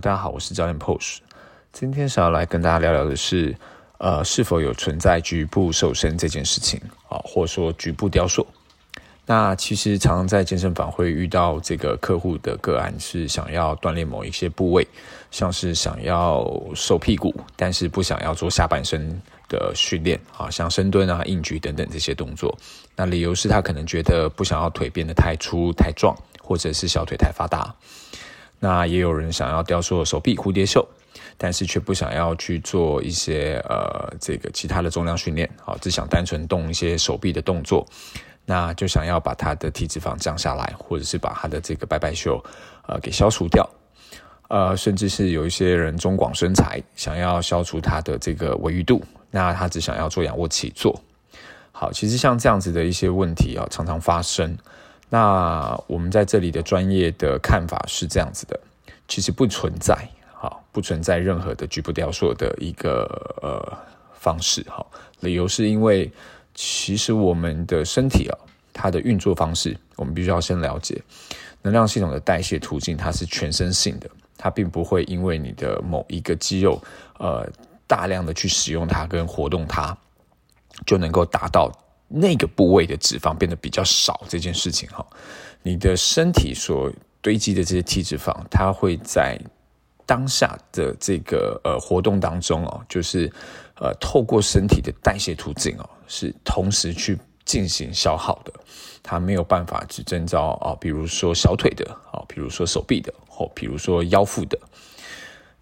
大家好，我是教练 Posh。今天想要来跟大家聊聊的是，呃，是否有存在局部瘦身这件事情啊，或者说局部雕塑。那其实常常在健身房会遇到这个客户的个案，是想要锻炼某一些部位，像是想要瘦屁股，但是不想要做下半身的训练啊，像深蹲啊、硬举等等这些动作。那理由是他可能觉得不想要腿变得太粗太壮，或者是小腿太发达。那也有人想要雕塑手臂蝴蝶袖，但是却不想要去做一些呃这个其他的重量训练，好，只想单纯动一些手臂的动作，那就想要把他的体脂肪降下来，或者是把他的这个拜拜袖呃给消除掉，呃，甚至是有一些人中广身材，想要消除他的这个尾鱼度，那他只想要做仰卧起坐。好，其实像这样子的一些问题啊，常常发生。那我们在这里的专业的看法是这样子的，其实不存在，好，不存在任何的局部雕塑的一个呃方式，好，理由是因为其实我们的身体啊，它的运作方式，我们必须要先了解能量系统的代谢途径，它是全身性的，它并不会因为你的某一个肌肉呃大量的去使用它跟活动它，就能够达到。那个部位的脂肪变得比较少这件事情哈，你的身体所堆积的这些体脂肪，它会在当下的这个呃活动当中哦，就是呃透过身体的代谢途径哦，是同时去进行消耗的，它没有办法只征召啊，比如说小腿的啊，比如说手臂的，或比如说腰腹的。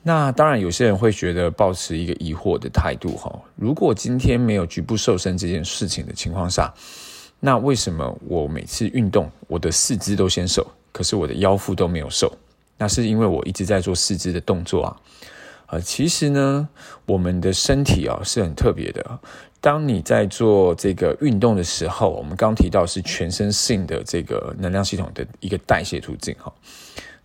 那当然，有些人会觉得保持一个疑惑的态度哈。如果今天没有局部瘦身这件事情的情况下，那为什么我每次运动，我的四肢都先瘦，可是我的腰腹都没有瘦？那是因为我一直在做四肢的动作啊。呃，其实呢，我们的身体啊是很特别的。当你在做这个运动的时候，我们刚提到是全身性的这个能量系统的一个代谢途径哈。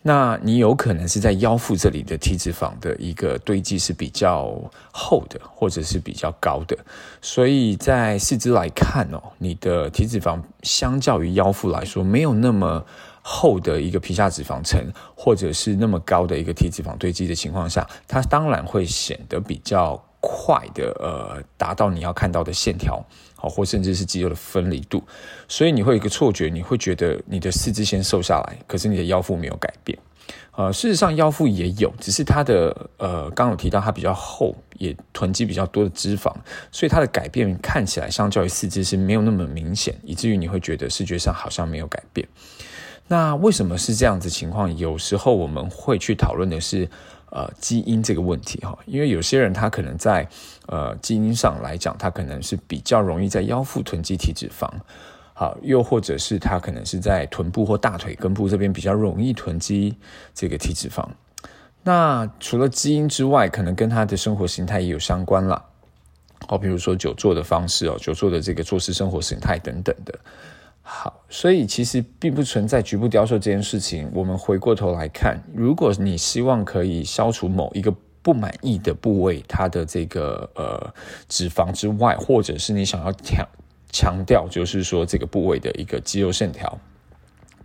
那你有可能是在腰腹这里的体脂肪的一个堆积是比较厚的，或者是比较高的，所以在四肢来看哦，你的体脂肪相较于腰腹来说，没有那么厚的一个皮下脂肪层，或者是那么高的一个体脂肪堆积的情况下，它当然会显得比较快的，呃，达到你要看到的线条。好，或甚至是肌肉的分离度，所以你会有一个错觉，你会觉得你的四肢先瘦下来，可是你的腰腹没有改变。呃，事实上腰腹也有，只是它的呃，刚有提到它比较厚，也囤积比较多的脂肪，所以它的改变看起来相较于四肢是没有那么明显，以至于你会觉得视觉上好像没有改变。那为什么是这样子情况？有时候我们会去讨论的是。呃，基因这个问题哈，因为有些人他可能在呃基因上来讲，他可能是比较容易在腰腹囤积体脂肪，好，又或者是他可能是在臀部或大腿根部这边比较容易囤积这个体脂肪。那除了基因之外，可能跟他的生活形态也有相关了，好，比如说久坐的方式哦，久坐的这个坐式生活形态等等的。好，所以其实并不存在局部雕塑这件事情。我们回过头来看，如果你希望可以消除某一个不满意的部位，它的这个呃脂肪之外，或者是你想要强强调，就是说这个部位的一个肌肉线条。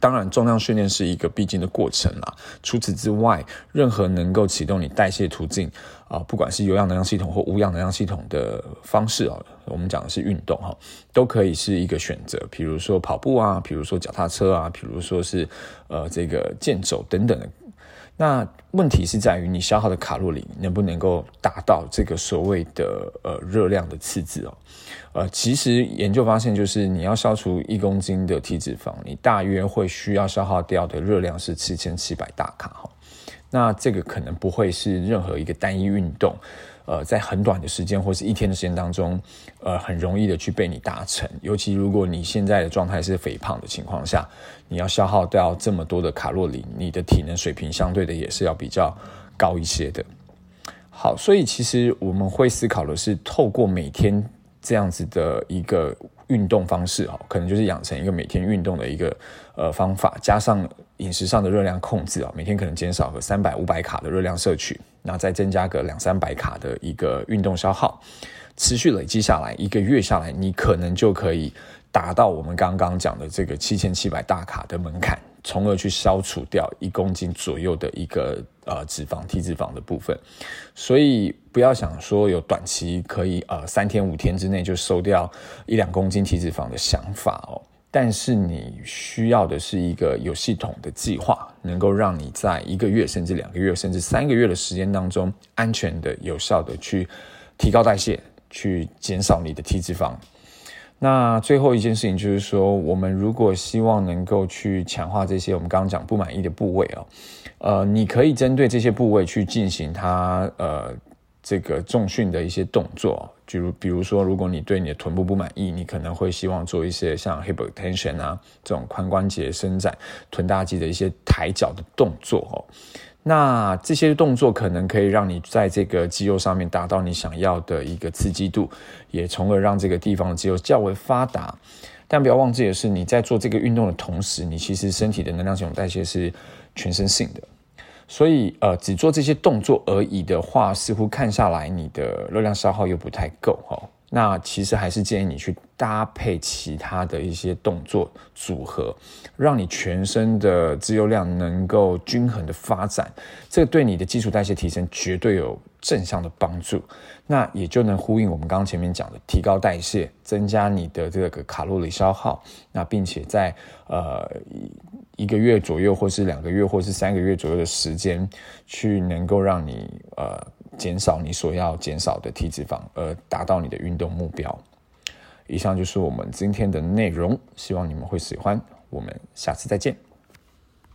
当然，重量训练是一个必经的过程啦。除此之外，任何能够启动你代谢途径啊，不管是有氧能量系统或无氧能量系统的方式啊，我们讲的是运动哈，都可以是一个选择。比如说跑步啊，比如说脚踏车啊，比如说是呃这个健走等等的。那问题是在于你消耗的卡路里能不能够达到这个所谓的呃热量的赤字哦？呃，其实研究发现，就是你要消除一公斤的体脂肪，你大约会需要消耗掉的热量是七千七百大卡哈。那这个可能不会是任何一个单一运动。呃，在很短的时间或是一天的时间当中，呃，很容易的去被你达成。尤其如果你现在的状态是肥胖的情况下，你要消耗掉这么多的卡路里，你的体能水平相对的也是要比较高一些的。好，所以其实我们会思考的是，透过每天这样子的一个运动方式，哈，可能就是养成一个每天运动的一个呃方法，加上饮食上的热量控制啊，每天可能减少个三百五百卡的热量摄取。那再增加个两三百卡的一个运动消耗，持续累积下来，一个月下来，你可能就可以达到我们刚刚讲的这个七千七百大卡的门槛，从而去消除掉一公斤左右的一个呃脂肪体脂肪的部分。所以不要想说有短期可以呃三天五天之内就瘦掉一两公斤体脂肪的想法哦。但是你需要的是一个有系统的计划，能够让你在一个月甚至两个月甚至三个月的时间当中，安全的、有效的去提高代谢，去减少你的体脂肪。那最后一件事情就是说，我们如果希望能够去强化这些我们刚刚讲不满意的部位啊，呃，你可以针对这些部位去进行它呃。这个重训的一些动作，比如比如说，如果你对你的臀部不满意，你可能会希望做一些像 hip extension 啊这种髋关节伸展、臀大肌的一些抬脚的动作哦。那这些动作可能可以让你在这个肌肉上面达到你想要的一个刺激度，也从而让这个地方的肌肉较为发达。但不要忘记的是，你在做这个运动的同时，你其实身体的能量系统代谢是全身性的。所以，呃，只做这些动作而已的话，似乎看下来你的热量消耗又不太够哈。那其实还是建议你去搭配其他的一些动作组合，让你全身的肌肉量能够均衡的发展，这对你的基础代谢提升绝对有正向的帮助。那也就能呼应我们刚刚前面讲的，提高代谢，增加你的这个卡路里消耗，那并且在呃。一个月左右，或是两个月，或是三个月左右的时间，去能够让你呃减少你所要减少的体脂肪，而达到你的运动目标。以上就是我们今天的内容，希望你们会喜欢。我们下次再见。